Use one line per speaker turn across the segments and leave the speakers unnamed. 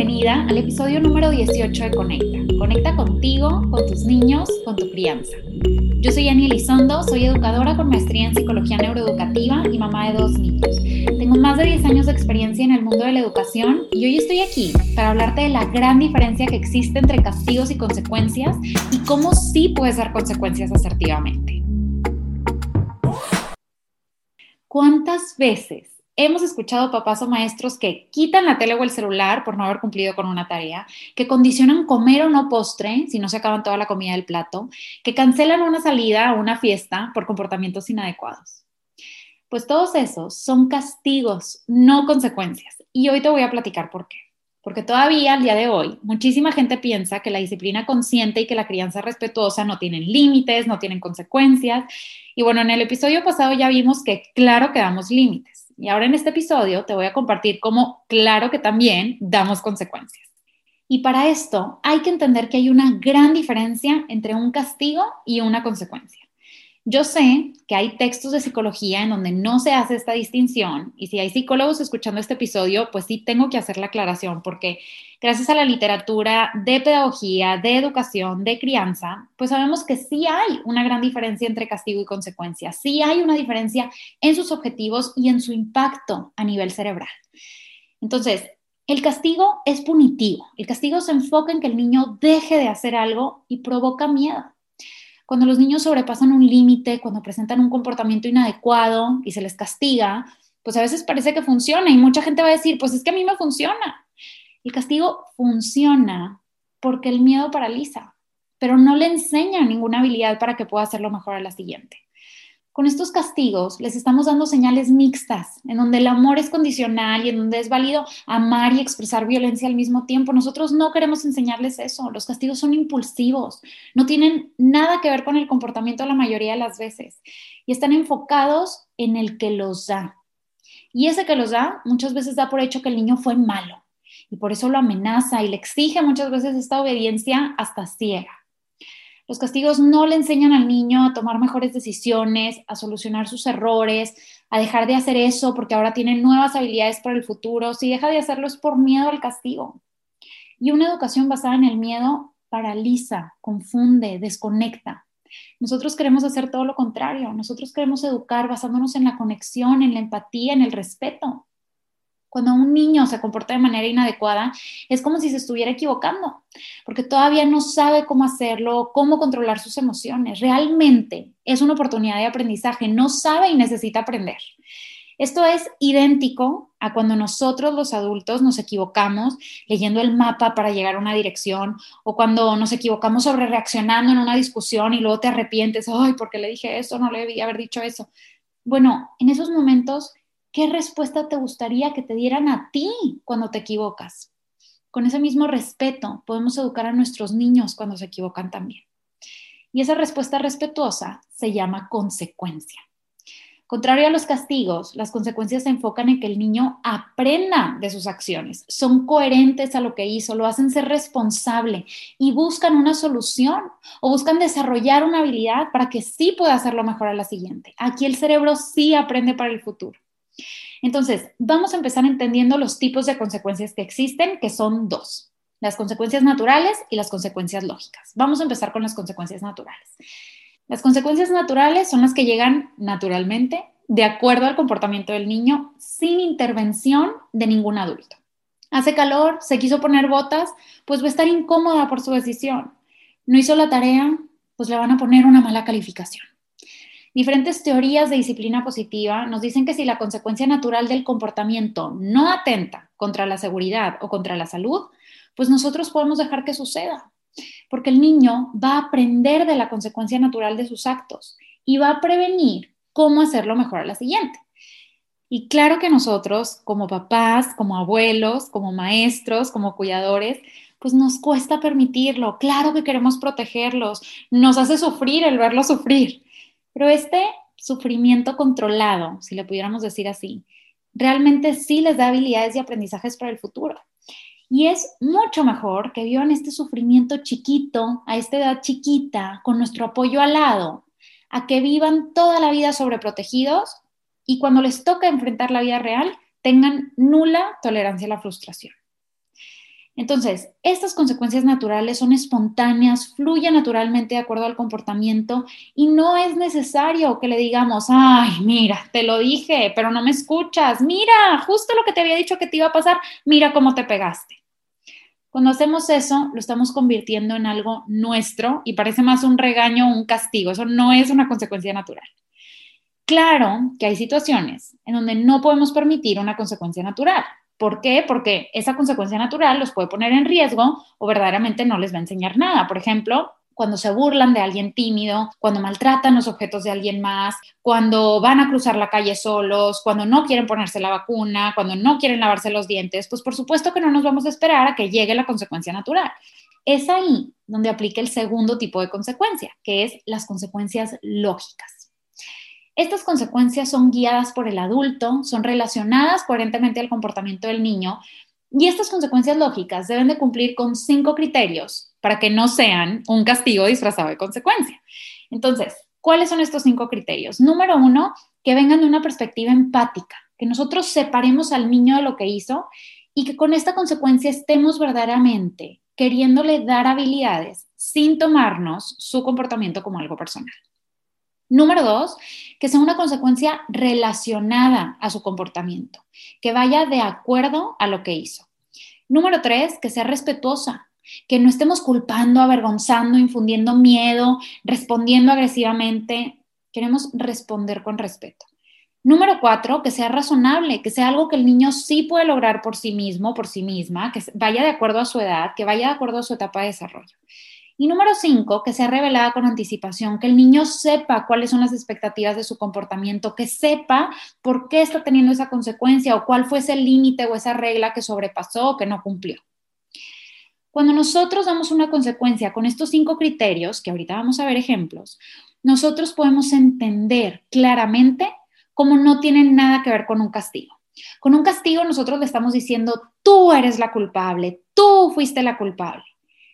bienvenida al episodio número 18 de Conecta. Conecta contigo, con tus niños, con tu crianza. Yo soy Annie Elizondo, soy educadora con maestría en psicología neuroeducativa y mamá de dos niños. Tengo más de 10 años de experiencia en el mundo de la educación y hoy estoy aquí para hablarte de la gran diferencia que existe entre castigos y consecuencias y cómo sí puedes dar consecuencias asertivamente. ¿Cuántas veces hemos escuchado papás o maestros que quitan la tele o el celular por no haber cumplido con una tarea, que condicionan comer o no postre si no se acaban toda la comida del plato, que cancelan una salida o una fiesta por comportamientos inadecuados. Pues todos esos son castigos, no consecuencias. Y hoy te voy a platicar por qué. Porque todavía al día de hoy, muchísima gente piensa que la disciplina consciente y que la crianza respetuosa no tienen límites, no tienen consecuencias. Y bueno, en el episodio pasado ya vimos que claro que damos límites y ahora en este episodio te voy a compartir cómo, claro que también damos consecuencias. Y para esto hay que entender que hay una gran diferencia entre un castigo y una consecuencia. Yo sé que hay textos de psicología en donde no se hace esta distinción y si hay psicólogos escuchando este episodio, pues sí tengo que hacer la aclaración porque gracias a la literatura de pedagogía, de educación, de crianza, pues sabemos que sí hay una gran diferencia entre castigo y consecuencia, sí hay una diferencia en sus objetivos y en su impacto a nivel cerebral. Entonces, el castigo es punitivo, el castigo se enfoca en que el niño deje de hacer algo y provoca miedo. Cuando los niños sobrepasan un límite, cuando presentan un comportamiento inadecuado y se les castiga, pues a veces parece que funciona y mucha gente va a decir, pues es que a mí me funciona. El castigo funciona porque el miedo paraliza, pero no le enseña ninguna habilidad para que pueda hacerlo mejor a la siguiente. Con estos castigos les estamos dando señales mixtas, en donde el amor es condicional y en donde es válido amar y expresar violencia al mismo tiempo. Nosotros no queremos enseñarles eso. Los castigos son impulsivos, no tienen nada que ver con el comportamiento la mayoría de las veces y están enfocados en el que los da. Y ese que los da muchas veces da por hecho que el niño fue malo y por eso lo amenaza y le exige muchas veces esta obediencia hasta ciega. Los castigos no le enseñan al niño a tomar mejores decisiones, a solucionar sus errores, a dejar de hacer eso porque ahora tiene nuevas habilidades para el futuro. Si deja de hacerlo es por miedo al castigo. Y una educación basada en el miedo paraliza, confunde, desconecta. Nosotros queremos hacer todo lo contrario. Nosotros queremos educar basándonos en la conexión, en la empatía, en el respeto. Cuando un niño se comporta de manera inadecuada, es como si se estuviera equivocando, porque todavía no sabe cómo hacerlo, cómo controlar sus emociones. Realmente es una oportunidad de aprendizaje, no sabe y necesita aprender. Esto es idéntico a cuando nosotros los adultos nos equivocamos leyendo el mapa para llegar a una dirección o cuando nos equivocamos sobre reaccionando en una discusión y luego te arrepientes, ay, ¿por qué le dije eso? No le debía haber dicho eso. Bueno, en esos momentos ¿Qué respuesta te gustaría que te dieran a ti cuando te equivocas? Con ese mismo respeto podemos educar a nuestros niños cuando se equivocan también. Y esa respuesta respetuosa se llama consecuencia. Contrario a los castigos, las consecuencias se enfocan en que el niño aprenda de sus acciones, son coherentes a lo que hizo, lo hacen ser responsable y buscan una solución o buscan desarrollar una habilidad para que sí pueda hacerlo mejor a la siguiente. Aquí el cerebro sí aprende para el futuro. Entonces, vamos a empezar entendiendo los tipos de consecuencias que existen, que son dos, las consecuencias naturales y las consecuencias lógicas. Vamos a empezar con las consecuencias naturales. Las consecuencias naturales son las que llegan naturalmente, de acuerdo al comportamiento del niño, sin intervención de ningún adulto. Hace calor, se quiso poner botas, pues va a estar incómoda por su decisión. No hizo la tarea, pues le van a poner una mala calificación. Diferentes teorías de disciplina positiva nos dicen que si la consecuencia natural del comportamiento no atenta contra la seguridad o contra la salud, pues nosotros podemos dejar que suceda, porque el niño va a aprender de la consecuencia natural de sus actos y va a prevenir cómo hacerlo mejor a la siguiente. Y claro que nosotros, como papás, como abuelos, como maestros, como cuidadores, pues nos cuesta permitirlo. Claro que queremos protegerlos, nos hace sufrir el verlos sufrir. Pero este sufrimiento controlado, si le pudiéramos decir así, realmente sí les da habilidades y aprendizajes para el futuro. Y es mucho mejor que vivan este sufrimiento chiquito, a esta edad chiquita, con nuestro apoyo al lado, a que vivan toda la vida sobreprotegidos y cuando les toca enfrentar la vida real, tengan nula tolerancia a la frustración. Entonces, estas consecuencias naturales son espontáneas, fluyen naturalmente de acuerdo al comportamiento y no es necesario que le digamos, ay, mira, te lo dije, pero no me escuchas, mira, justo lo que te había dicho que te iba a pasar, mira cómo te pegaste. Cuando hacemos eso, lo estamos convirtiendo en algo nuestro y parece más un regaño o un castigo. Eso no es una consecuencia natural. Claro que hay situaciones en donde no podemos permitir una consecuencia natural. ¿Por qué? Porque esa consecuencia natural los puede poner en riesgo o verdaderamente no les va a enseñar nada. Por ejemplo, cuando se burlan de alguien tímido, cuando maltratan los objetos de alguien más, cuando van a cruzar la calle solos, cuando no quieren ponerse la vacuna, cuando no quieren lavarse los dientes, pues por supuesto que no nos vamos a esperar a que llegue la consecuencia natural. Es ahí donde aplica el segundo tipo de consecuencia, que es las consecuencias lógicas. Estas consecuencias son guiadas por el adulto, son relacionadas coherentemente al comportamiento del niño y estas consecuencias lógicas deben de cumplir con cinco criterios para que no sean un castigo disfrazado de consecuencia. Entonces, ¿cuáles son estos cinco criterios? Número uno, que vengan de una perspectiva empática, que nosotros separemos al niño de lo que hizo y que con esta consecuencia estemos verdaderamente queriéndole dar habilidades sin tomarnos su comportamiento como algo personal. Número dos, que sea una consecuencia relacionada a su comportamiento, que vaya de acuerdo a lo que hizo. Número tres, que sea respetuosa, que no estemos culpando, avergonzando, infundiendo miedo, respondiendo agresivamente. Queremos responder con respeto. Número cuatro, que sea razonable, que sea algo que el niño sí puede lograr por sí mismo, por sí misma, que vaya de acuerdo a su edad, que vaya de acuerdo a su etapa de desarrollo. Y número cinco, que sea revelada con anticipación, que el niño sepa cuáles son las expectativas de su comportamiento, que sepa por qué está teniendo esa consecuencia o cuál fue ese límite o esa regla que sobrepasó o que no cumplió. Cuando nosotros damos una consecuencia con estos cinco criterios, que ahorita vamos a ver ejemplos, nosotros podemos entender claramente cómo no tienen nada que ver con un castigo. Con un castigo nosotros le estamos diciendo, tú eres la culpable, tú fuiste la culpable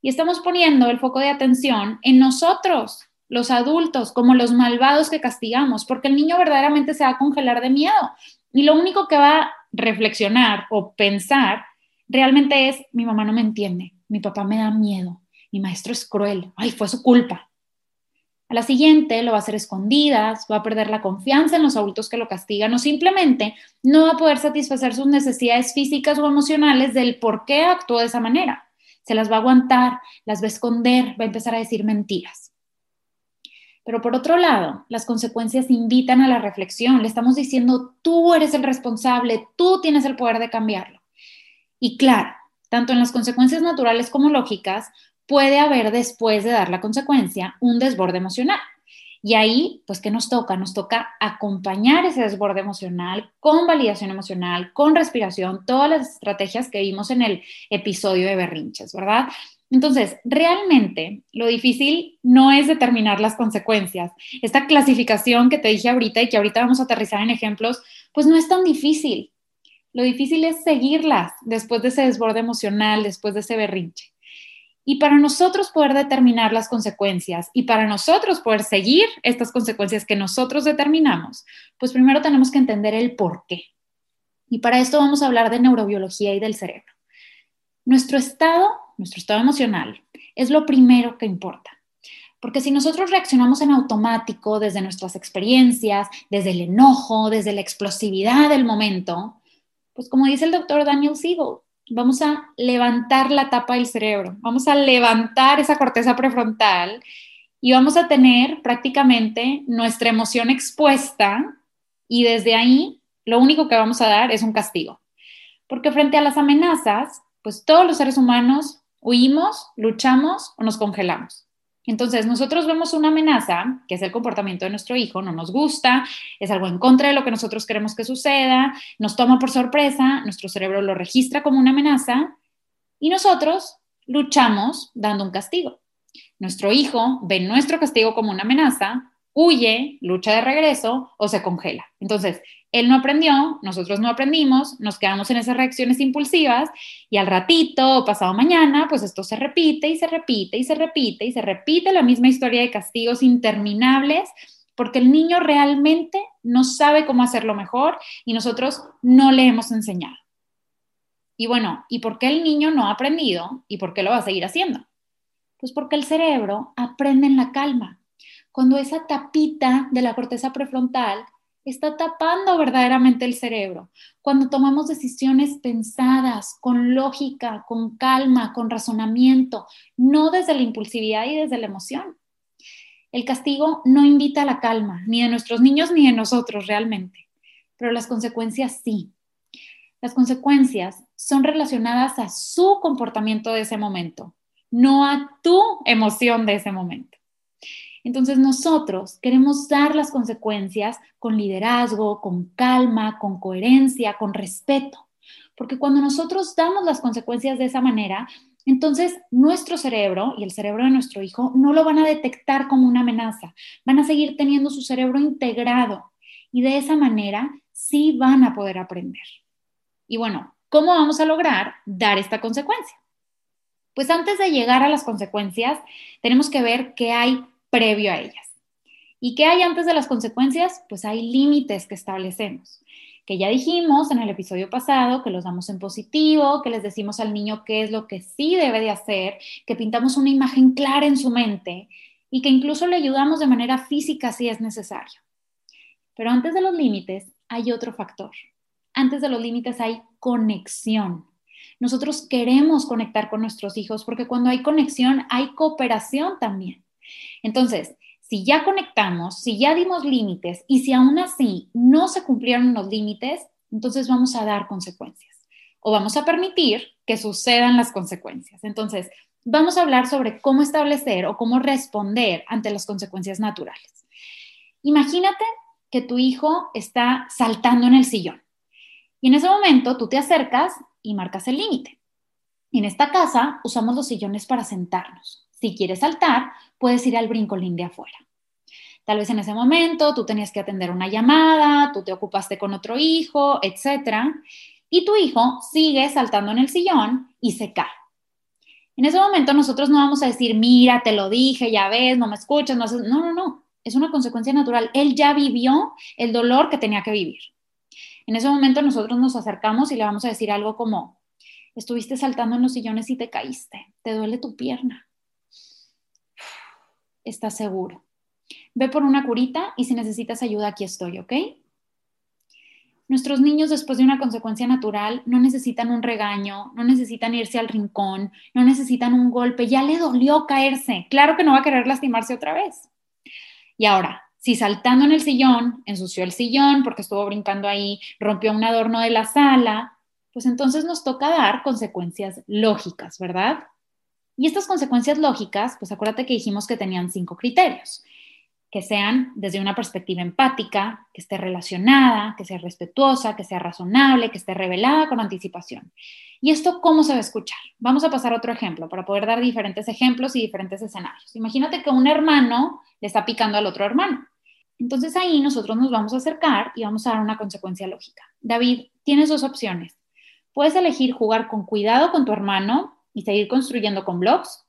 y estamos poniendo el foco de atención en nosotros, los adultos, como los malvados que castigamos, porque el niño verdaderamente se va a congelar de miedo y lo único que va a reflexionar o pensar realmente es, mi mamá no me entiende, mi papá me da miedo, mi maestro es cruel, ay, fue su culpa. A la siguiente lo va a hacer escondidas, va a perder la confianza en los adultos que lo castigan o simplemente no va a poder satisfacer sus necesidades físicas o emocionales del por qué actuó de esa manera se las va a aguantar, las va a esconder, va a empezar a decir mentiras. Pero por otro lado, las consecuencias invitan a la reflexión. Le estamos diciendo, tú eres el responsable, tú tienes el poder de cambiarlo. Y claro, tanto en las consecuencias naturales como lógicas, puede haber después de dar la consecuencia un desborde emocional. Y ahí, pues, ¿qué nos toca? Nos toca acompañar ese desborde emocional con validación emocional, con respiración, todas las estrategias que vimos en el episodio de berrinches, ¿verdad? Entonces, realmente lo difícil no es determinar las consecuencias. Esta clasificación que te dije ahorita y que ahorita vamos a aterrizar en ejemplos, pues no es tan difícil. Lo difícil es seguirlas después de ese desborde emocional, después de ese berrinche. Y para nosotros poder determinar las consecuencias y para nosotros poder seguir estas consecuencias que nosotros determinamos, pues primero tenemos que entender el por qué. Y para esto vamos a hablar de neurobiología y del cerebro. Nuestro estado, nuestro estado emocional, es lo primero que importa. Porque si nosotros reaccionamos en automático desde nuestras experiencias, desde el enojo, desde la explosividad del momento, pues como dice el doctor Daniel Siegel, vamos a levantar la tapa del cerebro, vamos a levantar esa corteza prefrontal y vamos a tener prácticamente nuestra emoción expuesta y desde ahí lo único que vamos a dar es un castigo. Porque frente a las amenazas, pues todos los seres humanos huimos, luchamos o nos congelamos. Entonces, nosotros vemos una amenaza, que es el comportamiento de nuestro hijo, no nos gusta, es algo en contra de lo que nosotros queremos que suceda, nos toma por sorpresa, nuestro cerebro lo registra como una amenaza y nosotros luchamos dando un castigo. Nuestro hijo ve nuestro castigo como una amenaza, huye, lucha de regreso o se congela. Entonces, él no aprendió, nosotros no aprendimos, nos quedamos en esas reacciones impulsivas y al ratito o pasado mañana, pues esto se repite y se repite y se repite y se repite la misma historia de castigos interminables porque el niño realmente no sabe cómo hacerlo mejor y nosotros no le hemos enseñado. Y bueno, ¿y por qué el niño no ha aprendido y por qué lo va a seguir haciendo? Pues porque el cerebro aprende en la calma. Cuando esa tapita de la corteza prefrontal está tapando verdaderamente el cerebro. Cuando tomamos decisiones pensadas, con lógica, con calma, con razonamiento, no desde la impulsividad y desde la emoción. El castigo no invita a la calma, ni de nuestros niños ni de nosotros realmente, pero las consecuencias sí. Las consecuencias son relacionadas a su comportamiento de ese momento, no a tu emoción de ese momento. Entonces nosotros queremos dar las consecuencias con liderazgo, con calma, con coherencia, con respeto. Porque cuando nosotros damos las consecuencias de esa manera, entonces nuestro cerebro y el cerebro de nuestro hijo no lo van a detectar como una amenaza, van a seguir teniendo su cerebro integrado y de esa manera sí van a poder aprender. Y bueno, ¿cómo vamos a lograr dar esta consecuencia? Pues antes de llegar a las consecuencias, tenemos que ver que hay previo a ellas. ¿Y qué hay antes de las consecuencias? Pues hay límites que establecemos, que ya dijimos en el episodio pasado, que los damos en positivo, que les decimos al niño qué es lo que sí debe de hacer, que pintamos una imagen clara en su mente y que incluso le ayudamos de manera física si es necesario. Pero antes de los límites hay otro factor. Antes de los límites hay conexión. Nosotros queremos conectar con nuestros hijos porque cuando hay conexión hay cooperación también. Entonces, si ya conectamos, si ya dimos límites y si aún así no se cumplieron los límites, entonces vamos a dar consecuencias o vamos a permitir que sucedan las consecuencias. Entonces, vamos a hablar sobre cómo establecer o cómo responder ante las consecuencias naturales. Imagínate que tu hijo está saltando en el sillón y en ese momento tú te acercas y marcas el límite. En esta casa usamos los sillones para sentarnos. Si quieres saltar, puedes ir al brincolín de afuera. Tal vez en ese momento tú tenías que atender una llamada, tú te ocupaste con otro hijo, etc. Y tu hijo sigue saltando en el sillón y se cae. En ese momento nosotros no vamos a decir, mira, te lo dije, ya ves, no me escuchas, no haces... No, no, no. Es una consecuencia natural. Él ya vivió el dolor que tenía que vivir. En ese momento nosotros nos acercamos y le vamos a decir algo como, estuviste saltando en los sillones y te caíste, te duele tu pierna estás seguro. Ve por una curita y si necesitas ayuda, aquí estoy, ¿ok? Nuestros niños después de una consecuencia natural no necesitan un regaño, no necesitan irse al rincón, no necesitan un golpe, ya le dolió caerse, claro que no va a querer lastimarse otra vez. Y ahora, si saltando en el sillón, ensució el sillón porque estuvo brincando ahí, rompió un adorno de la sala, pues entonces nos toca dar consecuencias lógicas, ¿verdad? Y estas consecuencias lógicas, pues acuérdate que dijimos que tenían cinco criterios, que sean desde una perspectiva empática, que esté relacionada, que sea respetuosa, que sea razonable, que esté revelada con anticipación. ¿Y esto cómo se va a escuchar? Vamos a pasar a otro ejemplo para poder dar diferentes ejemplos y diferentes escenarios. Imagínate que un hermano le está picando al otro hermano. Entonces ahí nosotros nos vamos a acercar y vamos a dar una consecuencia lógica. David, tienes dos opciones. Puedes elegir jugar con cuidado con tu hermano y seguir construyendo con blogs,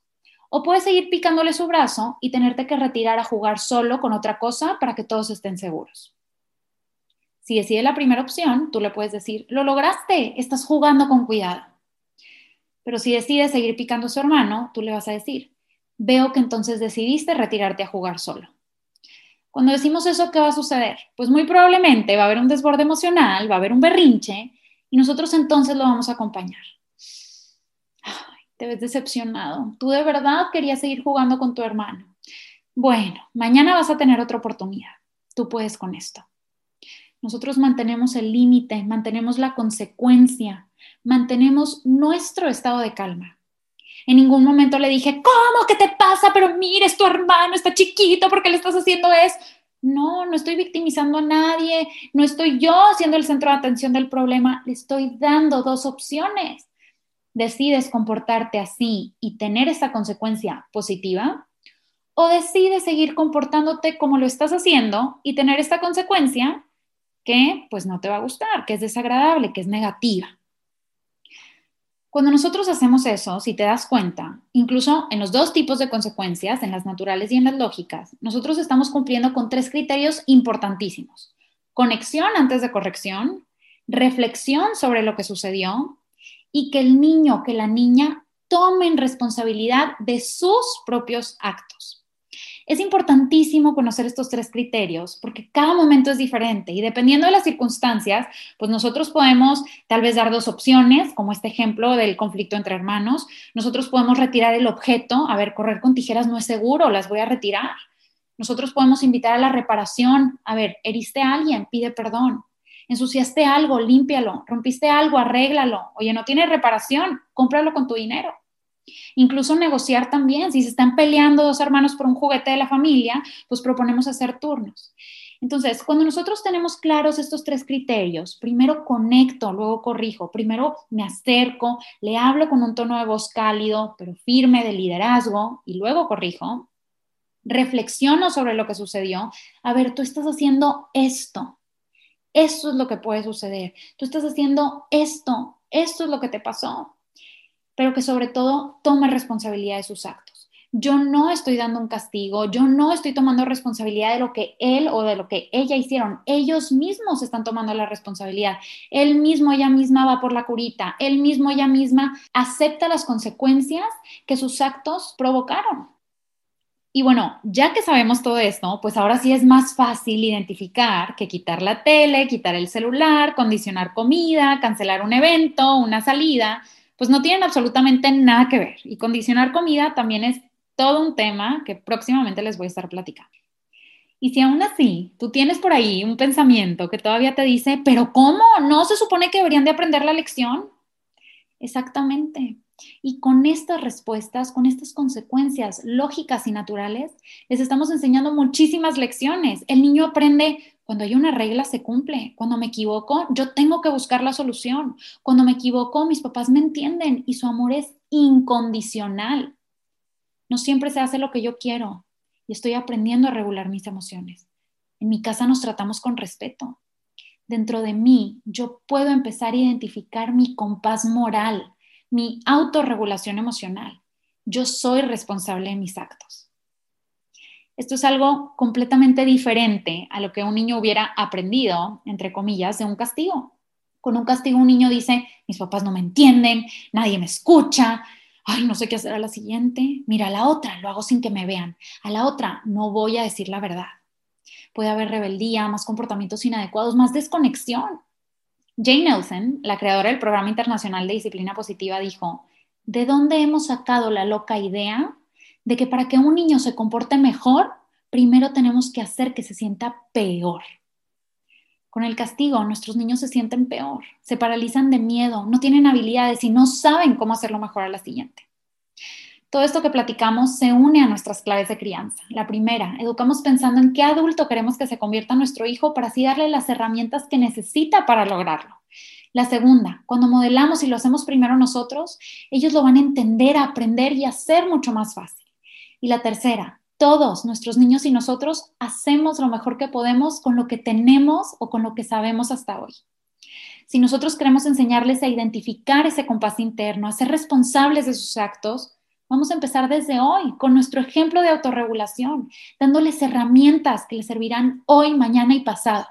o puedes seguir picándole su brazo y tenerte que retirar a jugar solo con otra cosa para que todos estén seguros. Si decide la primera opción, tú le puedes decir, lo lograste, estás jugando con cuidado. Pero si decides seguir picando a su hermano, tú le vas a decir, veo que entonces decidiste retirarte a jugar solo. Cuando decimos eso, ¿qué va a suceder? Pues muy probablemente va a haber un desborde emocional, va a haber un berrinche y nosotros entonces lo vamos a acompañar te ves decepcionado. Tú de verdad querías seguir jugando con tu hermano. Bueno, mañana vas a tener otra oportunidad. Tú puedes con esto. Nosotros mantenemos el límite, mantenemos la consecuencia, mantenemos nuestro estado de calma. En ningún momento le dije, ¿cómo? ¿Qué te pasa? Pero mires, tu hermano está chiquito, ¿por qué le estás haciendo eso? No, no estoy victimizando a nadie, no estoy yo siendo el centro de atención del problema, le estoy dando dos opciones decides comportarte así y tener esa consecuencia positiva, o decides seguir comportándote como lo estás haciendo y tener esta consecuencia que pues no te va a gustar, que es desagradable, que es negativa. Cuando nosotros hacemos eso, si te das cuenta, incluso en los dos tipos de consecuencias, en las naturales y en las lógicas, nosotros estamos cumpliendo con tres criterios importantísimos. Conexión antes de corrección, reflexión sobre lo que sucedió y que el niño, que la niña tomen responsabilidad de sus propios actos. Es importantísimo conocer estos tres criterios porque cada momento es diferente y dependiendo de las circunstancias, pues nosotros podemos tal vez dar dos opciones, como este ejemplo del conflicto entre hermanos. Nosotros podemos retirar el objeto, a ver, correr con tijeras no es seguro, las voy a retirar. Nosotros podemos invitar a la reparación, a ver, heriste a alguien, pide perdón. Ensuciaste algo, límpialo. Rompiste algo, arréglalo. Oye, no tiene reparación, cómpralo con tu dinero. Incluso negociar también, si se están peleando dos hermanos por un juguete de la familia, pues proponemos hacer turnos. Entonces, cuando nosotros tenemos claros estos tres criterios, primero conecto, luego corrijo, primero me acerco, le hablo con un tono de voz cálido, pero firme de liderazgo, y luego corrijo, reflexiono sobre lo que sucedió. A ver, tú estás haciendo esto, esto es lo que puede suceder, tú estás haciendo esto, esto es lo que te pasó pero que sobre todo tome responsabilidad de sus actos. Yo no estoy dando un castigo, yo no estoy tomando responsabilidad de lo que él o de lo que ella hicieron. Ellos mismos están tomando la responsabilidad. Él mismo, ella misma va por la curita. Él mismo, ella misma acepta las consecuencias que sus actos provocaron. Y bueno, ya que sabemos todo esto, pues ahora sí es más fácil identificar que quitar la tele, quitar el celular, condicionar comida, cancelar un evento, una salida, pues no tienen absolutamente nada que ver. Y condicionar comida también es todo un tema que próximamente les voy a estar platicando. Y si aún así tú tienes por ahí un pensamiento que todavía te dice, pero ¿cómo? ¿No se supone que deberían de aprender la lección? Exactamente. Y con estas respuestas, con estas consecuencias lógicas y naturales, les estamos enseñando muchísimas lecciones. El niño aprende cuando hay una regla se cumple. Cuando me equivoco, yo tengo que buscar la solución. Cuando me equivoco, mis papás me entienden y su amor es incondicional. No siempre se hace lo que yo quiero y estoy aprendiendo a regular mis emociones. En mi casa nos tratamos con respeto. Dentro de mí, yo puedo empezar a identificar mi compás moral, mi autorregulación emocional. Yo soy responsable de mis actos. Esto es algo completamente diferente a lo que un niño hubiera aprendido, entre comillas, de un castigo. Con un castigo un niño dice, mis papás no me entienden, nadie me escucha, ay, no sé qué hacer a la siguiente, mira a la otra, lo hago sin que me vean, a la otra no voy a decir la verdad. Puede haber rebeldía, más comportamientos inadecuados, más desconexión. Jane Nelson, la creadora del Programa Internacional de Disciplina Positiva, dijo, ¿de dónde hemos sacado la loca idea de que para que un niño se comporte mejor, primero tenemos que hacer que se sienta peor. Con el castigo, nuestros niños se sienten peor, se paralizan de miedo, no tienen habilidades y no saben cómo hacerlo mejor a la siguiente. Todo esto que platicamos se une a nuestras claves de crianza. La primera, educamos pensando en qué adulto queremos que se convierta nuestro hijo para así darle las herramientas que necesita para lograrlo. La segunda, cuando modelamos y lo hacemos primero nosotros, ellos lo van a entender, a aprender y a hacer mucho más fácil. Y la tercera, todos, nuestros niños y nosotros, hacemos lo mejor que podemos con lo que tenemos o con lo que sabemos hasta hoy. Si nosotros queremos enseñarles a identificar ese compás interno, a ser responsables de sus actos, vamos a empezar desde hoy con nuestro ejemplo de autorregulación, dándoles herramientas que les servirán hoy, mañana y pasado.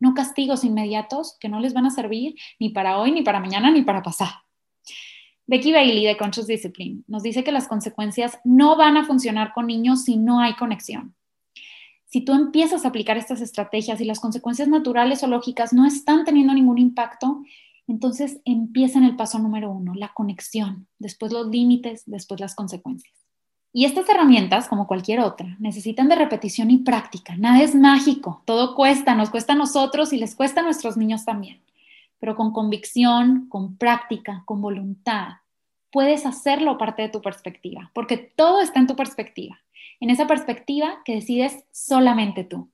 No castigos inmediatos que no les van a servir ni para hoy, ni para mañana, ni para pasado. Becky Bailey de Conscious Discipline nos dice que las consecuencias no van a funcionar con niños si no hay conexión. Si tú empiezas a aplicar estas estrategias y las consecuencias naturales o lógicas no están teniendo ningún impacto, entonces empieza en el paso número uno, la conexión, después los límites, después las consecuencias. Y estas herramientas, como cualquier otra, necesitan de repetición y práctica. Nada es mágico, todo cuesta, nos cuesta a nosotros y les cuesta a nuestros niños también pero con convicción, con práctica, con voluntad, puedes hacerlo parte de tu perspectiva, porque todo está en tu perspectiva, en esa perspectiva que decides solamente tú.